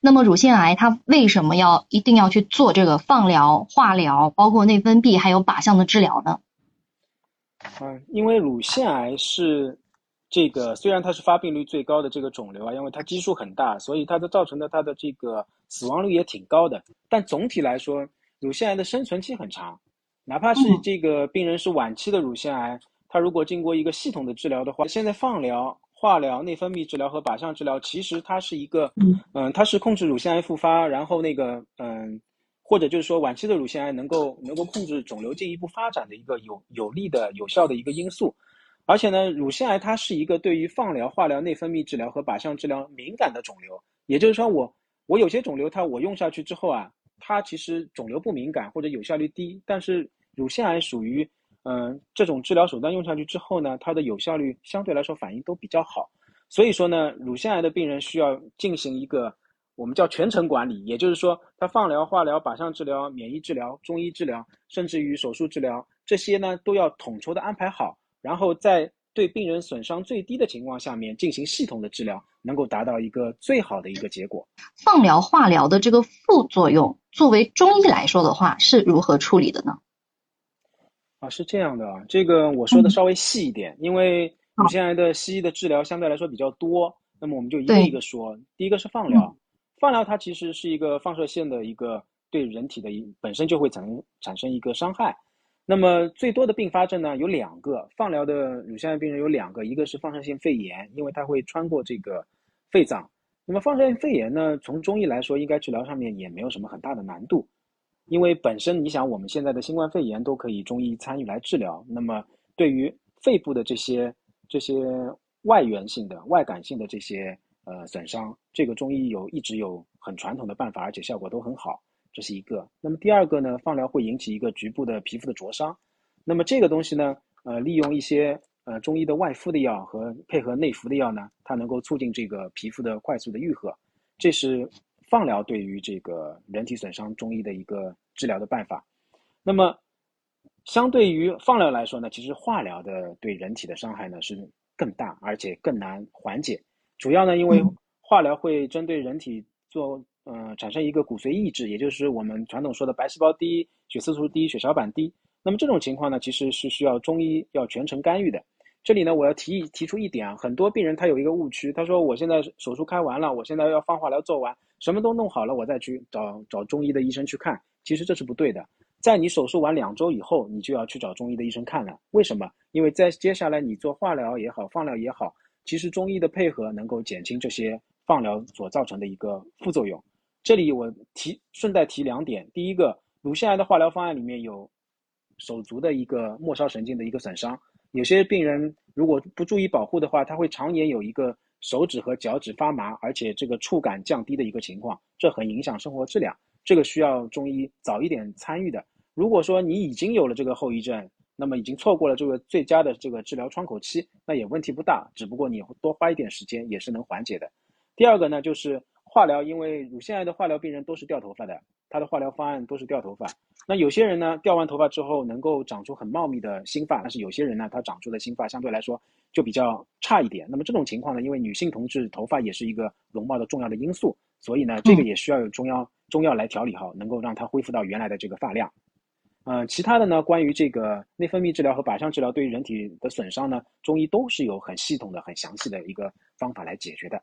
那么乳腺癌它为什么要一定要去做这个放疗、化疗，包括内分泌还有靶向的治疗呢？嗯，因为乳腺癌是这个虽然它是发病率最高的这个肿瘤啊，因为它基数很大，所以它的造成的它的这个死亡率也挺高的。但总体来说，乳腺癌的生存期很长，哪怕是这个病人是晚期的乳腺癌，他如果经过一个系统的治疗的话，现在放疗。化疗、内分泌治疗和靶向治疗，其实它是一个，嗯，它是控制乳腺癌复发，然后那个，嗯，或者就是说晚期的乳腺癌能够能够控制肿瘤进一步发展的一个有有利的、有效的一个因素。而且呢，乳腺癌它是一个对于放疗、化疗、内分泌治疗和靶向治疗敏感的肿瘤，也就是说，我我有些肿瘤它我用下去之后啊，它其实肿瘤不敏感或者有效率低，但是乳腺癌属于。嗯，这种治疗手段用上去之后呢，它的有效率相对来说反应都比较好。所以说呢，乳腺癌的病人需要进行一个我们叫全程管理，也就是说，他放疗、化疗、靶向治疗、免疫治疗、中医治疗，甚至于手术治疗，这些呢都要统筹的安排好，然后在对病人损伤最低的情况下面进行系统的治疗，能够达到一个最好的一个结果。放疗、化疗的这个副作用，作为中医来说的话，是如何处理的呢？啊，是这样的啊，这个我说的稍微细一点，因为乳腺癌的西医的治疗相对来说比较多，那么我们就一个一个说。第一个是放疗，放疗它其实是一个放射线的一个对人体的一本身就会产生产生一个伤害。那么最多的并发症呢有两个，放疗的乳腺癌病人有两个，一个是放射性肺炎，因为它会穿过这个肺脏。那么放射性肺炎呢，从中医来说，应该治疗上面也没有什么很大的难度。因为本身你想，我们现在的新冠肺炎都可以中医参与来治疗。那么对于肺部的这些这些外源性的、外感性的这些呃损伤，这个中医有一直有很传统的办法，而且效果都很好。这是一个。那么第二个呢，放疗会引起一个局部的皮肤的灼伤。那么这个东西呢，呃，利用一些呃中医的外敷的药和配合内服的药呢，它能够促进这个皮肤的快速的愈合。这是。放疗对于这个人体损伤，中医的一个治疗的办法。那么，相对于放疗来说呢，其实化疗的对人体的伤害呢是更大，而且更难缓解。主要呢，因为化疗会针对人体做，呃，产生一个骨髓抑制，也就是我们传统说的白细胞低、血色素低、血小板低。那么这种情况呢，其实是需要中医要全程干预的。这里呢，我要提提出一点啊，很多病人他有一个误区，他说我现在手术开完了，我现在要放化疗做完，什么都弄好了，我再去找找中医的医生去看。其实这是不对的，在你手术完两周以后，你就要去找中医的医生看了。为什么？因为在接下来你做化疗也好，放疗也好，其实中医的配合能够减轻这些放疗所造成的一个副作用。这里我提顺带提两点，第一个，乳腺癌的化疗方案里面有手足的一个末梢神经的一个损伤。有些病人如果不注意保护的话，他会常年有一个手指和脚趾发麻，而且这个触感降低的一个情况，这很影响生活质量。这个需要中医早一点参与的。如果说你已经有了这个后遗症，那么已经错过了这个最佳的这个治疗窗口期，那也问题不大，只不过你多花一点时间也是能缓解的。第二个呢，就是化疗，因为乳腺癌的化疗病人都是掉头发的。他的化疗方案都是掉头发，那有些人呢，掉完头发之后能够长出很茂密的新发，但是有些人呢，他长出的新发相对来说就比较差一点。那么这种情况呢，因为女性同志头发也是一个容貌的重要的因素，所以呢，这个也需要有中药中药来调理好，能够让它恢复到原来的这个发量。嗯，其他的呢，关于这个内分泌治疗和靶向治疗对于人体的损伤呢，中医都是有很系统的、很详细的一个方法来解决的。